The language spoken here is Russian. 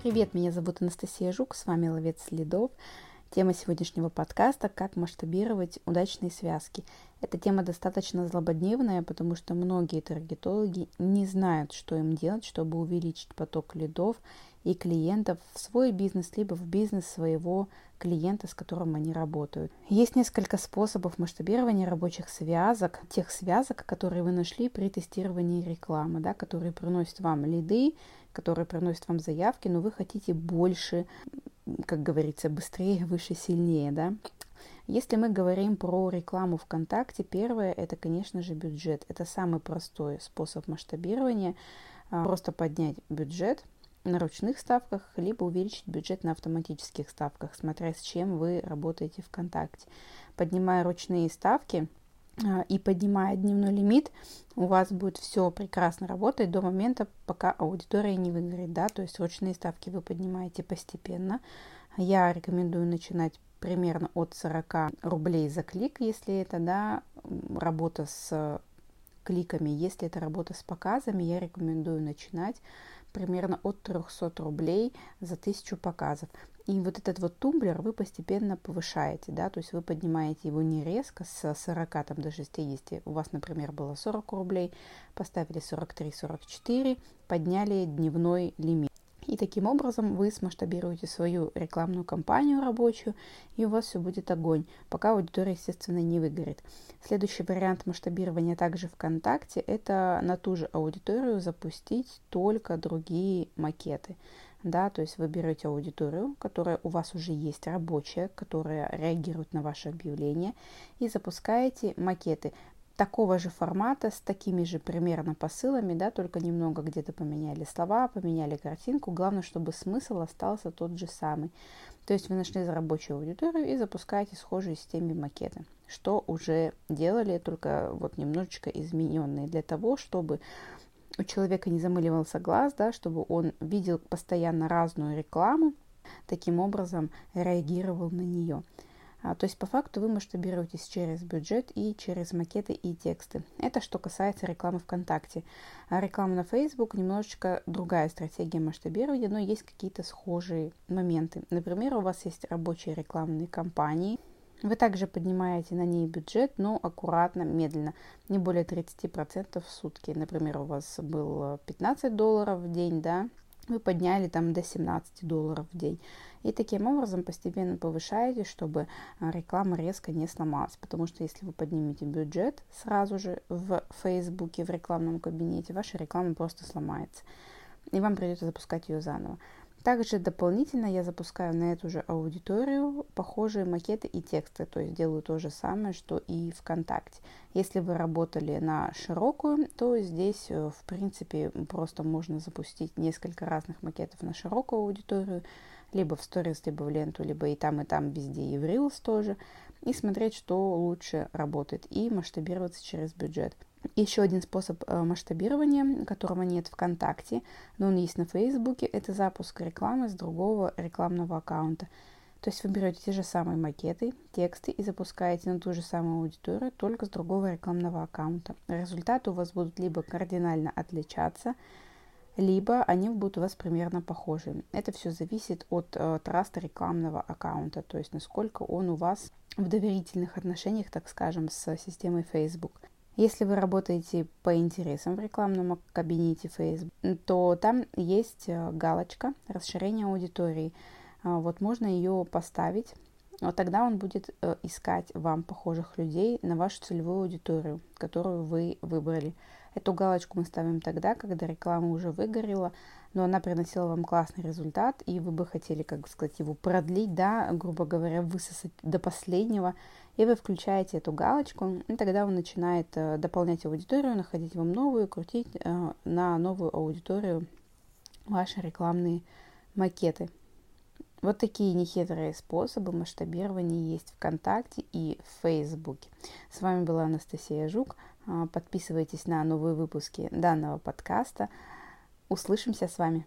Привет, меня зовут Анастасия Жук, с вами Ловец следов. Тема сегодняшнего подкаста – как масштабировать удачные связки. Эта тема достаточно злободневная, потому что многие таргетологи не знают, что им делать, чтобы увеличить поток лидов и клиентов в свой бизнес, либо в бизнес своего клиента, с которым они работают. Есть несколько способов масштабирования рабочих связок, тех связок, которые вы нашли при тестировании рекламы, да, которые приносят вам лиды, которые приносят вам заявки, но вы хотите больше, как говорится, быстрее, выше, сильнее, да. Если мы говорим про рекламу ВКонтакте, первое это, конечно же, бюджет. Это самый простой способ масштабирования. А, просто поднять бюджет на ручных ставках, либо увеличить бюджет на автоматических ставках, смотря с чем вы работаете ВКонтакте. Поднимая ручные ставки, а, и поднимая дневной лимит, у вас будет все прекрасно работать до момента, пока аудитория не выгорит, да, то есть ручные ставки вы поднимаете постепенно. Я рекомендую начинать примерно от 40 рублей за клик, если это, да, работа с кликами. Если это работа с показами, я рекомендую начинать примерно от 300 рублей за 1000 показов. И вот этот вот тумблер вы постепенно повышаете, да, то есть вы поднимаете его не резко с 40 там, до 60. У вас, например, было 40 рублей, поставили 43-44, подняли дневной лимит. И таким образом вы смасштабируете свою рекламную кампанию рабочую, и у вас все будет огонь, пока аудитория, естественно, не выгорит. Следующий вариант масштабирования также ВКонтакте – это на ту же аудиторию запустить только другие макеты да, то есть вы берете аудиторию, которая у вас уже есть рабочая, которая реагирует на ваше объявление, и запускаете макеты такого же формата, с такими же примерно посылами, да, только немного где-то поменяли слова, поменяли картинку. Главное, чтобы смысл остался тот же самый. То есть вы нашли рабочую аудиторию и запускаете схожие с теми макеты, что уже делали, только вот немножечко измененные для того, чтобы у человека не замыливался глаз, да, чтобы он видел постоянно разную рекламу, таким образом реагировал на нее. А, то есть по факту вы масштабируетесь через бюджет и через макеты и тексты. Это что касается рекламы ВКонтакте. А реклама на Facebook немножечко другая стратегия масштабирования, но есть какие-то схожие моменты. Например, у вас есть рабочие рекламные кампании, вы также поднимаете на ней бюджет, но аккуратно, медленно, не более 30% в сутки. Например, у вас был 15 долларов в день, да, вы подняли там до 17 долларов в день. И таким образом постепенно повышаете, чтобы а, реклама резко не сломалась. Потому что если вы поднимете бюджет сразу же в Фейсбуке, в рекламном кабинете, ваша реклама просто сломается. И вам придется запускать ее заново. Также дополнительно я запускаю на эту же аудиторию похожие макеты и тексты, то есть делаю то же самое, что и ВКонтакте. Если вы работали на широкую, то здесь, э, в принципе, просто можно запустить несколько разных макетов на широкую аудиторию, либо в сторис, либо в ленту, либо и там, и там, везде, и в Reels тоже, и смотреть, что лучше работает, и масштабироваться через бюджет. Еще один способ э, масштабирования, которого нет ВКонтакте, но он есть на Фейсбуке, это запуск рекламы с другого рекламного аккаунта. То есть вы берете те же самые макеты, тексты и запускаете на ту же самую аудиторию, только с другого рекламного аккаунта. Результаты у вас будут либо кардинально отличаться, либо они будут у вас примерно похожи. Это все зависит от э, траста рекламного аккаунта, то есть насколько он у вас в доверительных отношениях, так скажем, с системой Facebook. Если вы работаете по интересам в рекламном кабинете Facebook, то там есть э, галочка расширения аудитории. А, вот можно ее поставить. Вот тогда он будет э, искать вам похожих людей на вашу целевую аудиторию, которую вы выбрали. Эту галочку мы ставим тогда, когда реклама уже выгорела, но она приносила вам классный результат, и вы бы хотели, как сказать, его продлить, да, грубо говоря, высосать до последнего, и вы включаете эту галочку, и тогда он начинает э, дополнять аудиторию, находить вам новую, крутить э, на новую аудиторию ваши рекламные макеты. Вот такие нехитрые способы масштабирования есть ВКонтакте и в Фейсбуке. С вами была Анастасия Жук. Подписывайтесь на новые выпуски данного подкаста. Услышимся с вами.